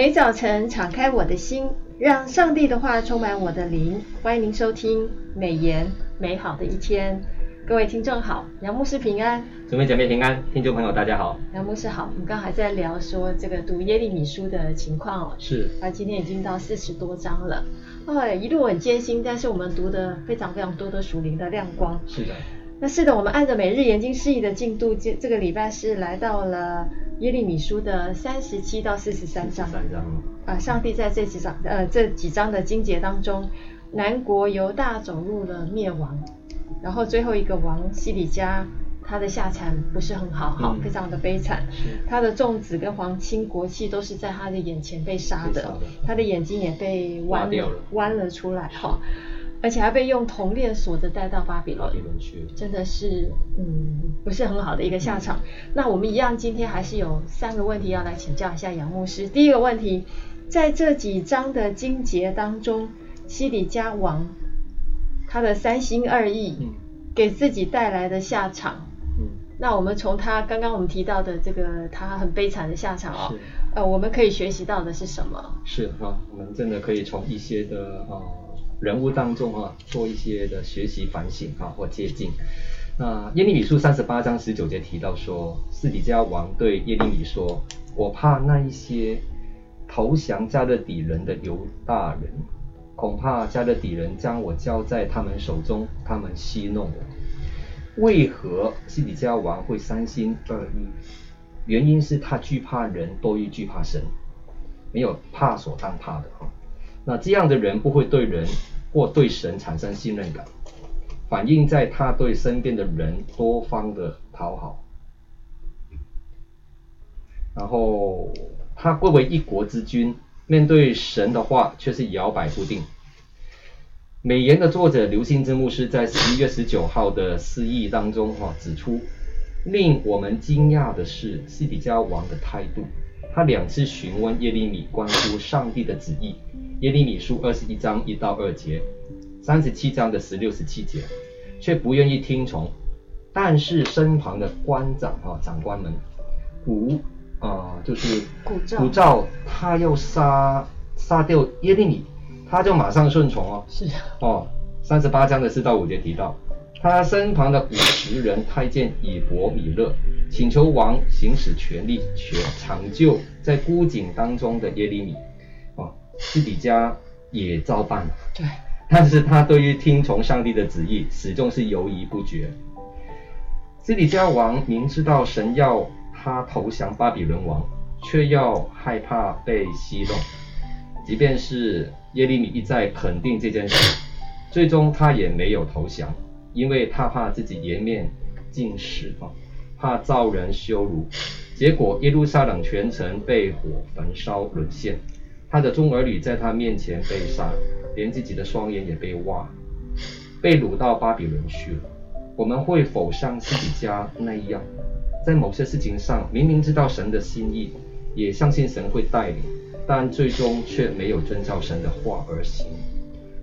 每早晨敞开我的心，让上帝的话充满我的灵。欢迎您收听美言美好的一天。各位听众好，杨牧师平安，姊妹姐妹平安，听众朋友大家好，杨牧师好。我们刚还在聊说这个读耶利米书的情况哦，是，那，今天已经到四十多章了，哎，一路很艰辛，但是我们读的非常非常多的属灵的亮光，是的。那是的，我们按照每日研经释义的进度，这这个礼拜是来到了耶利米书的三十七到四十三章。三章。啊，上帝在这几章呃这几章的经节当中，南国犹大走入了灭亡，然后最后一个王西底家，他的下场不是很好，好、嗯、非常的悲惨。他的众子跟皇亲国戚都是在他的眼前被杀的，的他的眼睛也被剜了，剜了出来，哈。而且还被用铜链锁着带到巴比伦去，真的是嗯不是很好的一个下场。嗯、那我们一样今天还是有三个问题要来请教一下杨牧师。第一个问题，在这几章的经节当中，西底家王他的三心二意，给自己带来的下场，嗯，那我们从他刚刚我们提到的这个他很悲惨的下场哦，呃，我们可以学习到的是什么？是啊，我们真的可以从一些的啊。人物当中啊，做一些的学习反省啊，或接近。那耶利米书三十八章十九节提到说，西底家王对耶利米说：“我怕那一些投降迦勒底人的犹大人，恐怕迦勒底人将我交在他们手中，他们戏弄我。为何西底家王会三心二意？原因是他惧怕人多于惧怕神，没有怕所当怕的哈。那这样的人不会对人。”或对神产生信任感，反映在他对身边的人多方的讨好，然后他贵为一国之君，面对神的话却是摇摆不定。美言的作者刘新之牧师在十一月十九号的释义当中哈指出，令我们惊讶的是西底家王的态度，他两次询问耶利米关乎上帝的旨意。耶利米书二十一章一到二节，三十七章的十六十七节，却不愿意听从。但是身旁的官长哈、啊、长官们鼓啊，就是鼓噪噪他要杀杀掉耶利米，他就马上顺从哦。是哦，三十八章的四到五节提到，他身旁的五十人太监以伯米勒请求王行使权力，全抢救在孤井当中的耶利米。西底家也照办了，对，但是他对于听从上帝的旨意，始终是犹豫不决。西底家王明知道神要他投降巴比伦王，却要害怕被戏弄，即便是耶利米一再肯定这件事，最终他也没有投降，因为他怕自己颜面尽失啊，怕遭人羞辱，结果耶路撒冷全城被火焚烧沦陷。他的众儿女在他面前被杀，连自己的双眼也被挖，被掳到巴比伦去了。我们会否像自己家那样，在某些事情上明明知道神的心意，也相信神会带领，但最终却没有遵照神的话而行？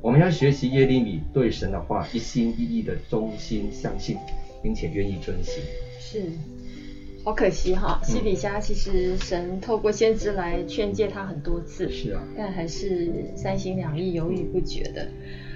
我们要学习耶利米对神的话一心一意的忠心相信，并且愿意遵行。是。好可惜哈，西底家其实神透过先知来劝诫他很多次，是啊，但还是三心两意、犹豫不决的。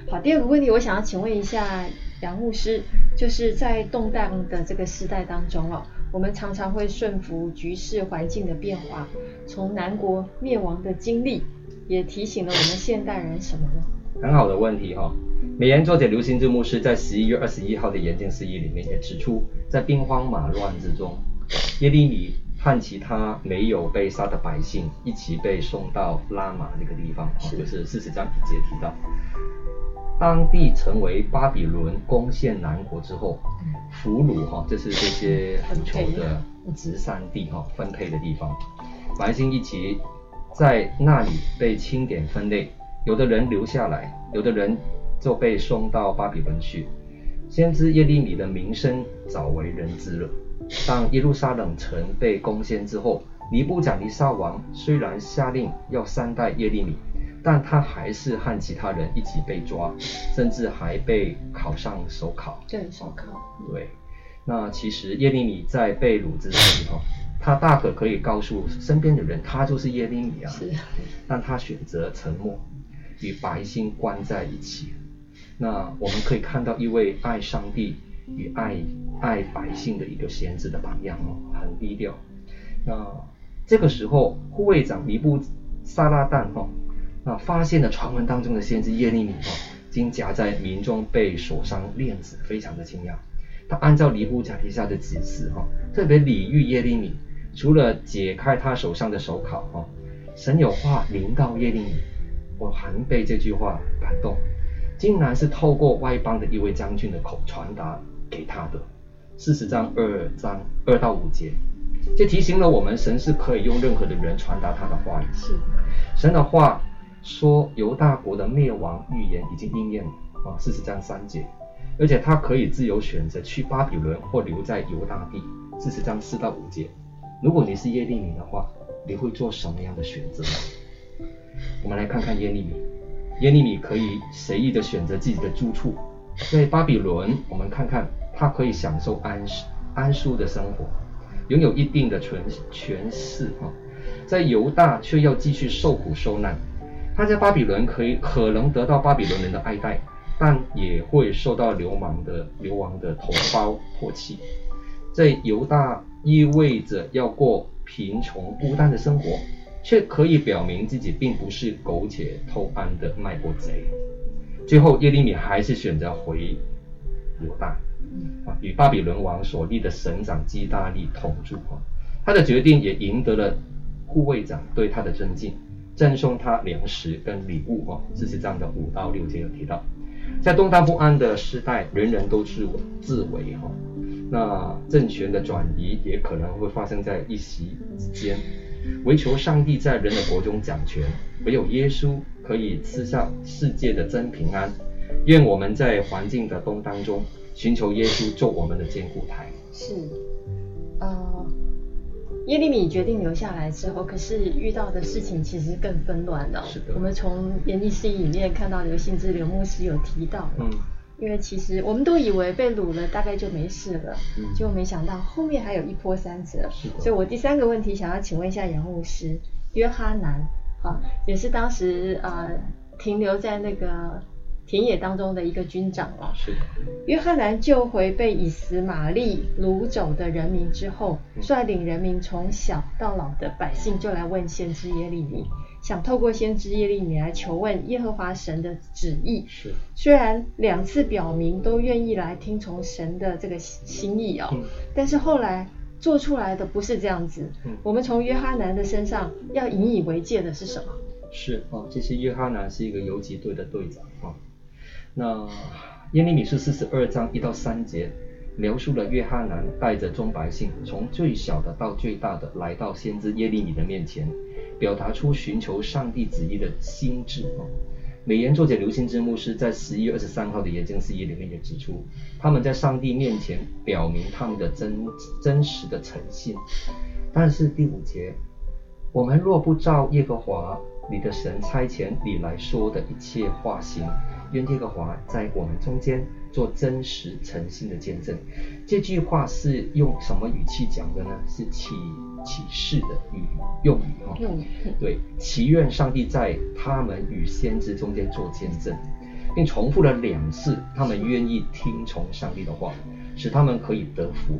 好，第二个问题，我想要请问一下杨牧师，就是在动荡的这个时代当中哦，我们常常会顺服局势环境的变化，从南国灭亡的经历，也提醒了我们现代人什么呢？很好的问题哈，美言作者刘新志牧师在十一月二十一号的演讲释义里面也指出，在兵荒马乱之中。耶利米和其他没有被杀的百姓一起被送到拉玛那个地方，是。就是四十章一节提到，当地成为巴比伦攻陷南国之后，俘虏哈，这是这些很穷的。殖散地哈分配的地方，百姓一起在那里被清点分类，有的人留下来，有的人就被送到巴比伦去。先知耶利米的名声早为人知了。当耶路撒冷城被攻陷之后，尼布甲尼撒王虽然下令要善待耶利米，但他还是和其他人一起被抓，甚至还被铐上手铐。对，手铐。对，那其实耶利米在被掳之时，哈，他大可可以告诉身边的人，他就是耶利米啊。是。但他选择沉默，与百姓关在一起。那我们可以看到一位爱上帝与爱爱百姓的一个先知的榜样哦，很低调。那这个时候，护卫长尼布撒拉旦哦，那发现了传闻当中的先知耶利米哦，经夹在民众被锁上链子，非常的惊讶。他按照尼布甲提下的指示哈，特别礼遇耶利米。除了解开他手上的手铐，哈，神有话临到耶利米，我很被这句话感动，竟然是透过外邦的一位将军的口传达给他的。四十章二章二到五节，这提醒了我们，神是可以用任何的人传达他的话语。是，神的话说犹大国的灭亡预言已经应验了啊，四十章三节，而且他可以自由选择去巴比伦或留在犹大地。四十章四到五节。如果你是耶利米的话，你会做什么样的选择呢？我们来看看耶利米。耶利米可以随意的选择自己的住处，在巴比伦，我们看看他可以享受安安舒的生活，拥有一定的权权势啊。在犹大却要继续受苦受难。他在巴比伦可以可能得到巴比伦人的爱戴，但也会受到流氓的流亡的同胞唾弃。在犹大。意味着要过贫穷孤单的生活，却可以表明自己并不是苟且偷安的卖国贼。最后，耶利米还是选择回犹大，啊，与巴比伦王所立的省长基大利同住。他的决定也赢得了护卫长对他的尊敬，赠送他粮食跟礼物。哈，四十章的五到六节有提到，在动荡不安的时代，人人都是自为。哈。那政权的转移也可能会发生在一夕之间，唯求上帝在人的国中掌权，唯有耶稣可以赐下世界的真平安。愿我们在环境的动荡中寻求耶稣做我们的坚固台。是，呃，耶利米决定留下来之后，可是遇到的事情其实更纷乱的。是的。我们从研经释义里面看到刘信之刘牧师有提到。嗯。因为其实我们都以为被掳了大概就没事了，嗯，结果没想到后面还有一波三折。所以我第三个问题想要请问一下杨牧师，约哈南，啊，也是当时呃停留在那个田野当中的一个军长了。是的。约哈南救回被以实玛利掳走的人民之后，率领人民从小到老的百姓就来问先知耶利米。想透过先知耶利米来求问耶和华神的旨意。是。虽然两次表明都愿意来听从神的这个心意啊、哦嗯，但是后来做出来的不是这样子。嗯。我们从约哈南的身上要引以为戒的是什么？是哦，其实约哈南是一个游击队的队长啊、哦。那耶利米书四十二章一到三节描述了约哈南带着众百姓，从最小的到最大的来到先知耶利米的面前。表达出寻求上帝旨意的心志啊！美言作者刘信之牧师在十一月二十三号的研经释义里面也指出，他们在上帝面前表明他们的真真实的诚信。但是第五节，我们若不照耶和华你的神差遣你来说的一切话行，愿耶和华在我们中间做真实诚信的见证。这句话是用什么语气讲的呢？是启启示的语用语哈。用语。对，祈愿上帝在他们与先知中间做见证，并重复了两次，他们愿意听从上帝的话，使他们可以得福。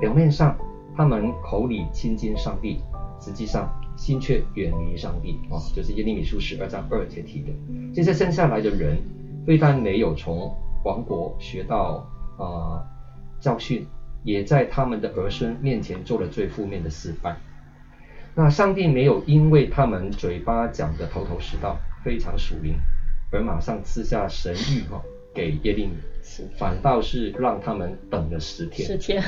表面上他们口里亲近上帝，实际上心却远离上帝啊，就是耶利米书十二章二节提的。这些生下来的人，非但没有从亡国学到啊。呃教训也在他们的儿孙面前做了最负面的示范。那上帝没有因为他们嘴巴讲的头头是道，非常属灵，而马上赐下神谕哈给耶利米，反倒是让他们等了十天，十天，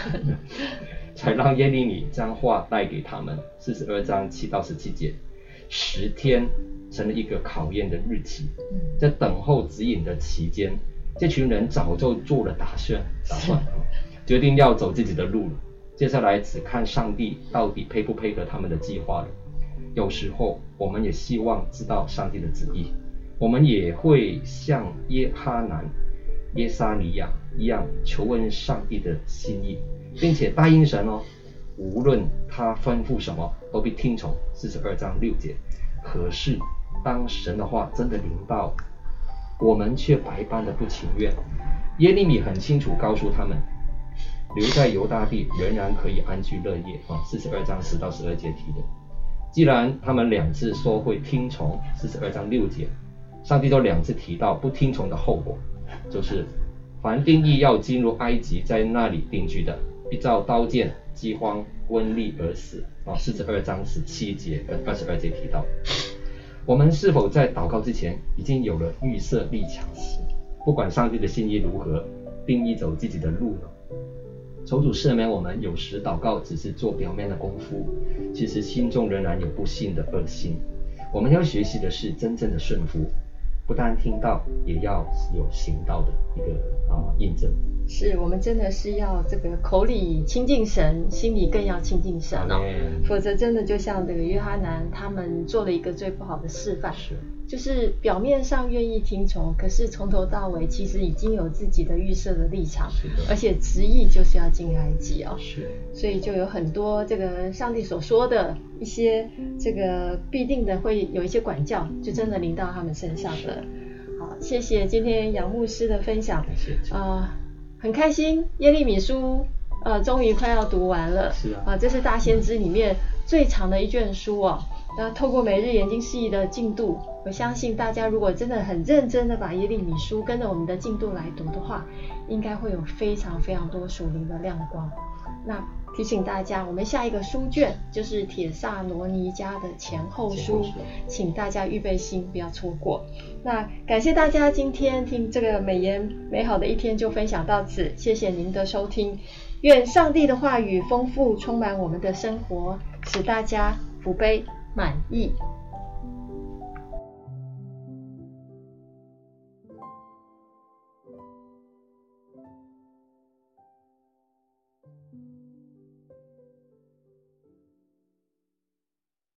才让耶利米将话带给他们。四十二章七到十七节，十天成了一个考验的日期，在等候指引的期间。这群人早就做了打算，打算决定要走自己的路了。接下来只看上帝到底配不配合他们的计划了。有时候我们也希望知道上帝的旨意，我们也会像耶哈南、耶沙尼亚一样求问上帝的心意，并且答应神哦，无论他吩咐什么，都必听从。四十二章六节。可是当神的话真的临到，我们却百般的不情愿。耶利米很清楚告诉他们，留在犹大地仍然可以安居乐业啊。四十二章十到十二节提的。既然他们两次说会听从，四十二章六节，上帝都两次提到不听从的后果，就是凡定义要进入埃及，在那里定居的，必遭刀剑、饥荒、瘟疫而死。啊，四十二章十七节跟二十二节提到，我们是否在祷告之前已经有了预设立场？不管上帝的心意如何，定义走自己的路呢？求主赦免我们，有时祷告只是做表面的功夫，其实心中仍然有不信的恶心。我们要学习的是真正的顺服。不但听到，也要有行道的一个啊印证。是我们真的是要这个口里亲近神，心里更要亲近神哦。否则真的就像这个约哈南他们做了一个最不好的示范。是。就是表面上愿意听从，可是从头到尾其实已经有自己的预设的立场，是的，而且执意就是要进埃及哦，是，所以就有很多这个上帝所说的一些这个必定的会有一些管教，就真的临到他们身上了。好，谢谢今天杨牧师的分享，谢谢啊、呃，很开心耶利米书呃终于快要读完了，是啊，啊、呃，这是大先知里面最长的一卷书哦。那透过每日研经释义的进度，我相信大家如果真的很认真的把耶利米书跟着我们的进度来读的话，应该会有非常非常多属灵的亮光。那提醒大家，我们下一个书卷就是铁萨罗尼迦的前后书，请大家预备心，不要错过。那感谢大家今天听这个美言美好的一天就分享到此，谢谢您的收听。愿上帝的话语丰富充满我们的生活，使大家福杯满意。